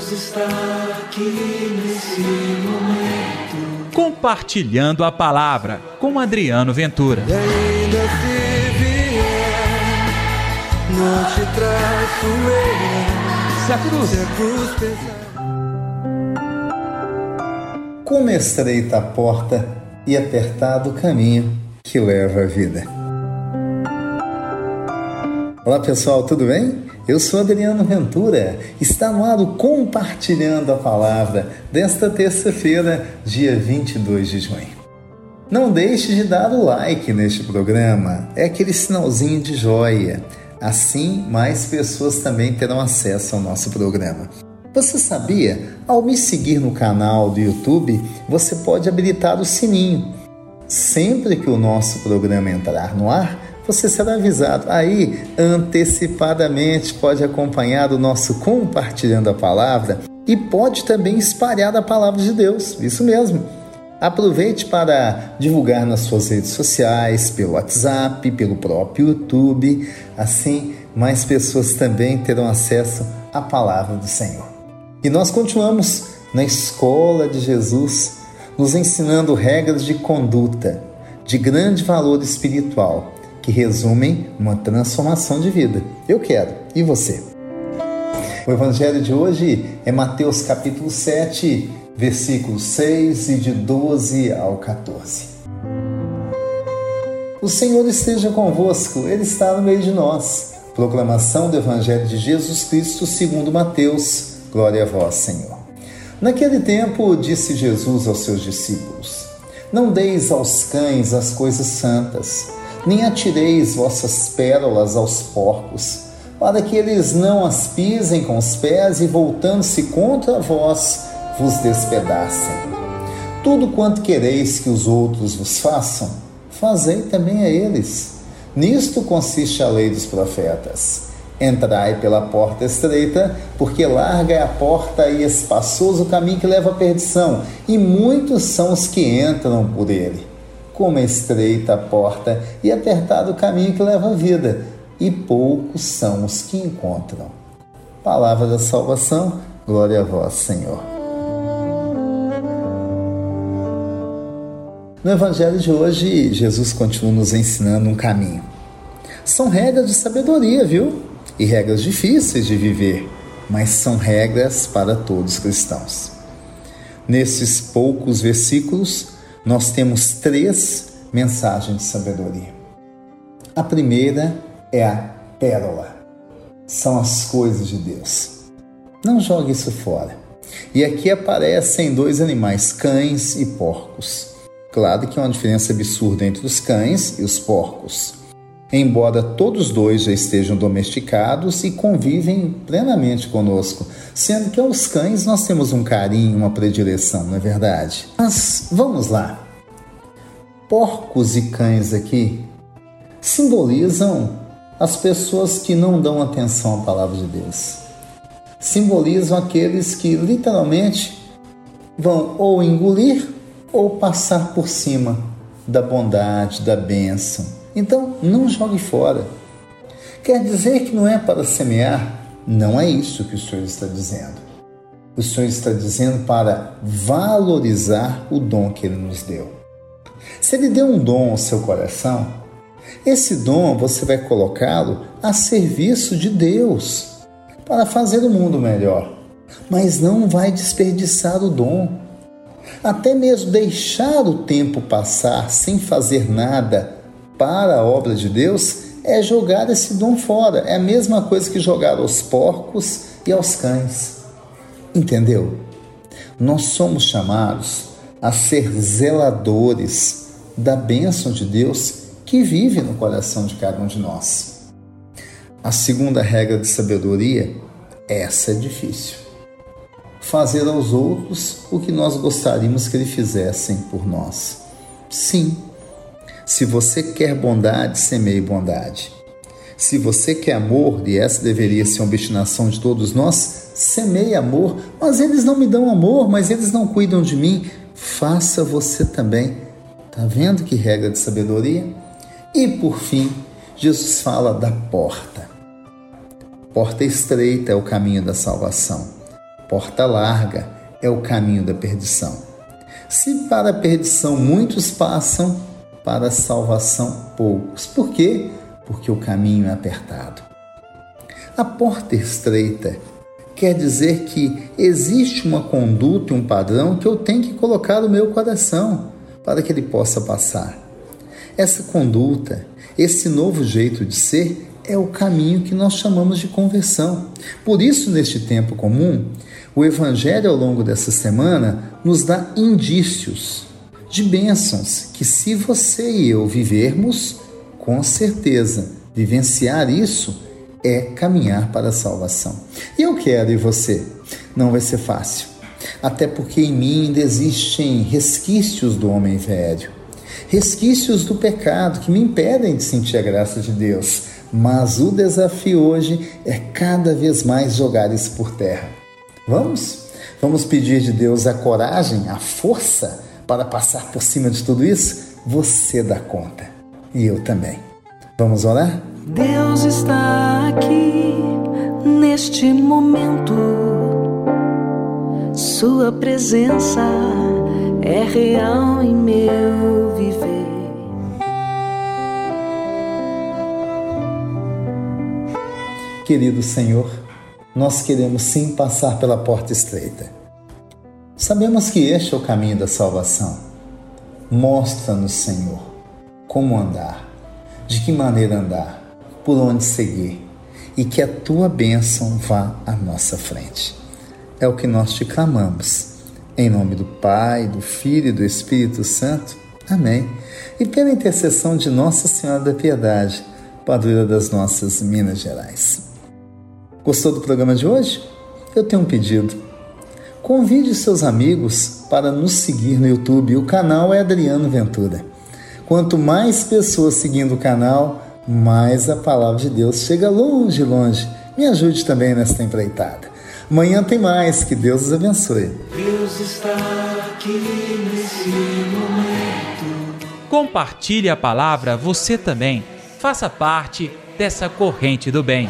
Deus está aqui nesse momento. Compartilhando a palavra com Adriano Ventura. E ainda se vier, não te traço eu. Se a cruz, Se a cruz pesar. Como estreita a porta e apertado o caminho que leva à vida. Olá pessoal, tudo bem? Eu sou Adriano Ventura. Está no ar Compartilhando a Palavra desta terça-feira, dia 22 de junho. Não deixe de dar o like neste programa, é aquele sinalzinho de joia. Assim, mais pessoas também terão acesso ao nosso programa. Você sabia? Ao me seguir no canal do YouTube, você pode habilitar o sininho. Sempre que o nosso programa entrar no ar, você será avisado. Aí, antecipadamente, pode acompanhar o nosso Compartilhando a Palavra e pode também espalhar a palavra de Deus. Isso mesmo. Aproveite para divulgar nas suas redes sociais, pelo WhatsApp, pelo próprio YouTube. Assim, mais pessoas também terão acesso à palavra do Senhor. E nós continuamos na escola de Jesus, nos ensinando regras de conduta de grande valor espiritual que resumem uma transformação de vida. Eu quero, e você? O evangelho de hoje é Mateus capítulo 7, versículos 6 e de 12 ao 14. O Senhor esteja convosco, Ele está no meio de nós. Proclamação do Evangelho de Jesus Cristo segundo Mateus. Glória a vós, Senhor. Naquele tempo, disse Jesus aos seus discípulos: Não deis aos cães as coisas santas, nem atireis vossas pérolas aos porcos, para que eles não as pisem com os pés e, voltando-se contra vós, vos despedacem. Tudo quanto quereis que os outros vos façam, fazei também a eles. Nisto consiste a lei dos profetas. Entrai pela porta estreita, porque larga é a porta e espaçoso o caminho que leva à perdição, e muitos são os que entram por ele. Como estreita a porta e apertado o caminho que leva à vida, e poucos são os que encontram. Palavra da salvação, glória a vós, Senhor. No Evangelho de hoje, Jesus continua nos ensinando um caminho. São regras de sabedoria, viu? E regras difíceis de viver, mas são regras para todos os cristãos. Nesses poucos versículos, nós temos três mensagens de sabedoria. A primeira é a pérola, são as coisas de Deus. Não jogue isso fora. E aqui aparecem dois animais, cães e porcos. Claro que há uma diferença absurda entre os cães e os porcos. Embora todos dois já estejam domesticados e convivem plenamente conosco, sendo que aos cães nós temos um carinho, uma predileção, não é verdade? Mas vamos lá. Porcos e cães aqui simbolizam as pessoas que não dão atenção à palavra de Deus. Simbolizam aqueles que literalmente vão ou engolir ou passar por cima da bondade, da bênção. Então, não jogue fora. Quer dizer que não é para semear? Não é isso que o Senhor está dizendo. O Senhor está dizendo para valorizar o dom que Ele nos deu. Se Ele deu um dom ao seu coração, esse dom você vai colocá-lo a serviço de Deus para fazer o mundo melhor. Mas não vai desperdiçar o dom até mesmo deixar o tempo passar sem fazer nada para a obra de Deus, é jogar esse dom fora. É a mesma coisa que jogar aos porcos e aos cães. Entendeu? Nós somos chamados a ser zeladores da bênção de Deus que vive no coração de cada um de nós. A segunda regra de sabedoria, essa é difícil fazer aos outros o que nós gostaríamos que eles fizessem por nós. Sim, se você quer bondade, semeie bondade. Se você quer amor, e essa deveria ser uma destinação de todos nós, semeie amor. Mas eles não me dão amor, mas eles não cuidam de mim. Faça você também. Tá vendo que regra de sabedoria? E por fim, Jesus fala da porta. Porta estreita é o caminho da salvação porta larga é o caminho da perdição. Se para a perdição muitos passam, para a salvação poucos. Por quê? Porque o caminho é apertado. A porta estreita quer dizer que existe uma conduta um padrão que eu tenho que colocar no meu coração para que ele possa passar. Essa conduta, esse novo jeito de ser, é o caminho que nós chamamos de conversão. Por isso, neste tempo comum, o Evangelho ao longo dessa semana nos dá indícios de bênçãos que, se você e eu vivermos, com certeza, vivenciar isso é caminhar para a salvação. E eu quero e você. Não vai ser fácil. Até porque em mim ainda existem resquícios do homem velho, resquícios do pecado que me impedem de sentir a graça de Deus. Mas o desafio hoje é cada vez mais jogar isso por terra. Vamos? Vamos pedir de Deus a coragem, a força para passar por cima de tudo isso? Você dá conta. E eu também. Vamos orar? Deus está aqui neste momento. Sua presença é real em meu viver. Querido Senhor, nós queremos sim passar pela porta estreita. Sabemos que este é o caminho da salvação. Mostra-nos, Senhor, como andar, de que maneira andar, por onde seguir e que a tua bênção vá à nossa frente. É o que nós te clamamos. Em nome do Pai, do Filho e do Espírito Santo. Amém. E pela intercessão de Nossa Senhora da Piedade, padroeira das nossas Minas Gerais. Gostou do programa de hoje? Eu tenho um pedido. Convide seus amigos para nos seguir no YouTube. O canal é Adriano Ventura. Quanto mais pessoas seguindo o canal, mais a palavra de Deus chega longe, longe. Me ajude também nesta empreitada. Amanhã tem mais. Que Deus os abençoe. Deus está aqui nesse momento. Compartilhe a palavra você também. Faça parte dessa corrente do bem.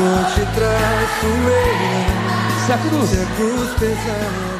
Não te traço eu. Se a cruz Se a cruz pesar